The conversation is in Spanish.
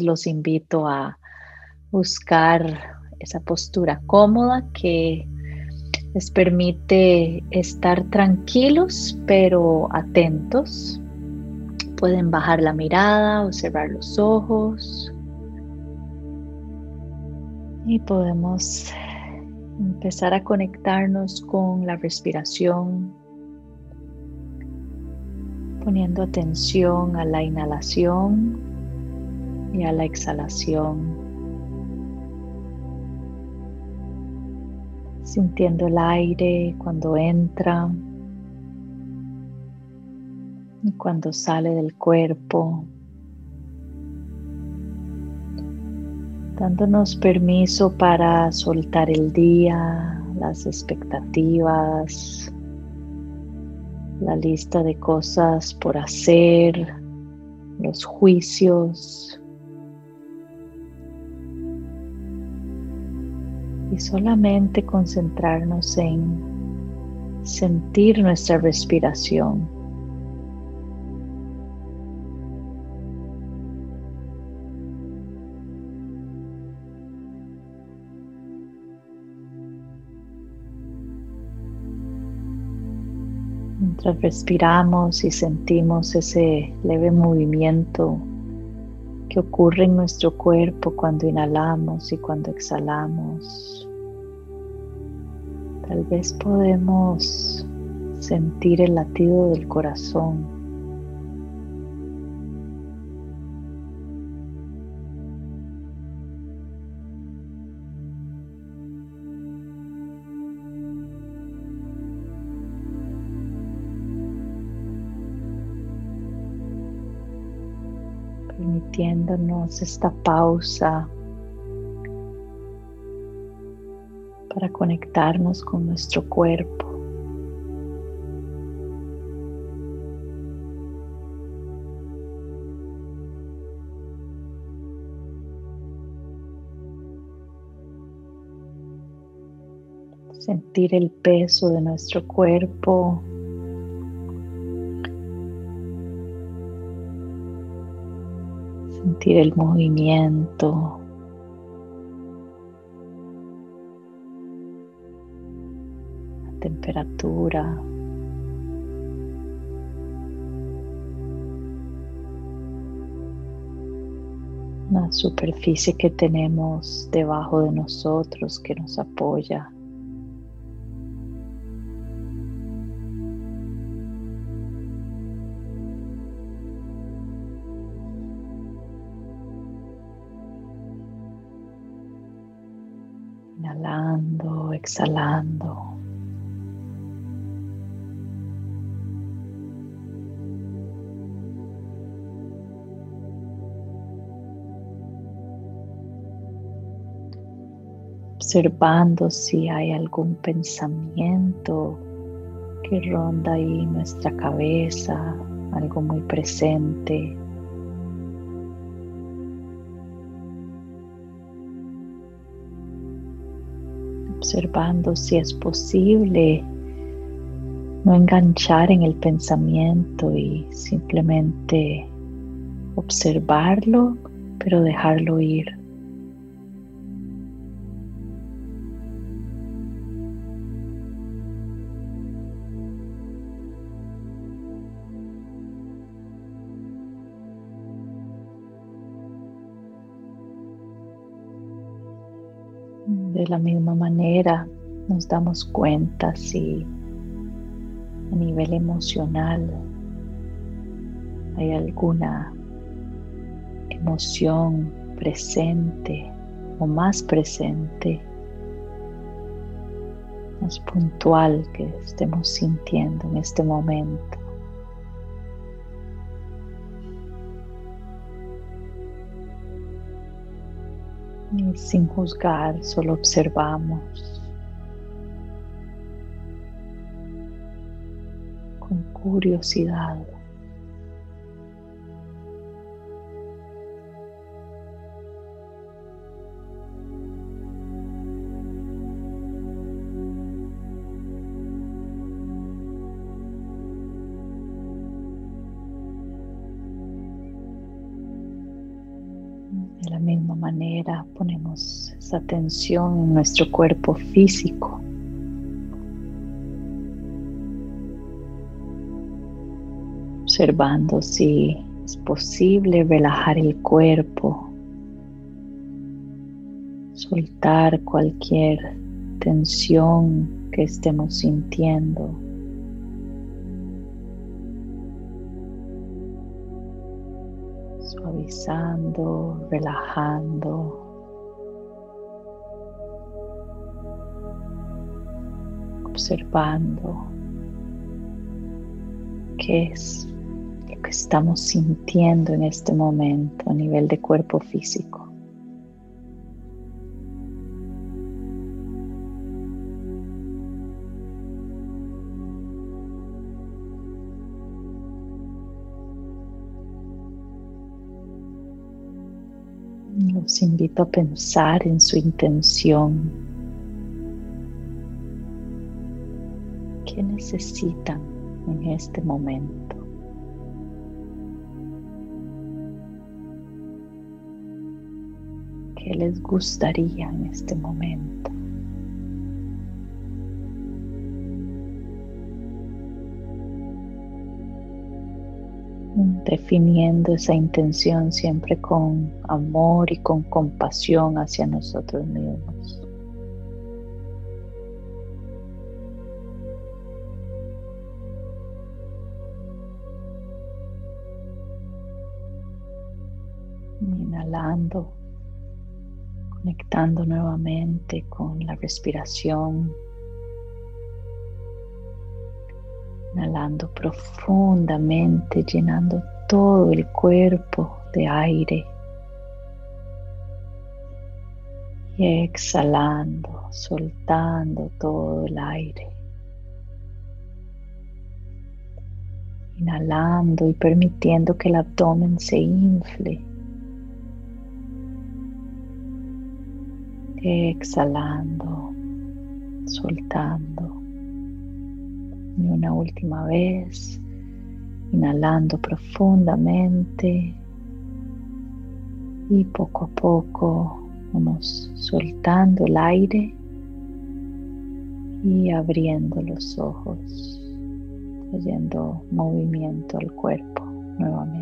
los invito a buscar esa postura cómoda que les permite estar tranquilos pero atentos. Pueden bajar la mirada o cerrar los ojos. Y podemos empezar a conectarnos con la respiración, poniendo atención a la inhalación y a la exhalación. sintiendo el aire cuando entra y cuando sale del cuerpo, dándonos permiso para soltar el día, las expectativas, la lista de cosas por hacer, los juicios, y solamente concentrarnos en sentir nuestra respiración. Mientras respiramos y sentimos ese leve movimiento que ocurre en nuestro cuerpo cuando inhalamos y cuando exhalamos. Tal vez podemos sentir el latido del corazón. Permitiéndonos esta pausa para conectarnos con nuestro cuerpo. Sentir el peso de nuestro cuerpo. El movimiento. temperatura. La superficie que tenemos debajo de nosotros que nos apoya. Inhalando, exhalando. observando si hay algún pensamiento que ronda ahí nuestra cabeza, algo muy presente. Observando si es posible no enganchar en el pensamiento y simplemente observarlo, pero dejarlo ir. De la misma manera nos damos cuenta si a nivel emocional hay alguna emoción presente o más presente, más puntual que estemos sintiendo en este momento. Y sin juzgar, solo observamos con curiosidad. De la misma manera ponemos esa atención en nuestro cuerpo físico. Observando si es posible relajar el cuerpo, soltar cualquier tensión que estemos sintiendo. Suavizando, relajando. Observando qué es lo que estamos sintiendo en este momento a nivel de cuerpo físico. Los invito a pensar en su intención. ¿Qué necesitan en este momento? ¿Qué les gustaría en este momento? Definiendo esa intención siempre con amor y con compasión hacia nosotros mismos. Inhalando, conectando nuevamente con la respiración. Inhalando profundamente, llenando todo el cuerpo de aire. Y exhalando, soltando todo el aire. Inhalando y permitiendo que el abdomen se infle. Exhalando, soltando. Y una última vez, inhalando profundamente y poco a poco vamos soltando el aire y abriendo los ojos, trayendo movimiento al cuerpo nuevamente.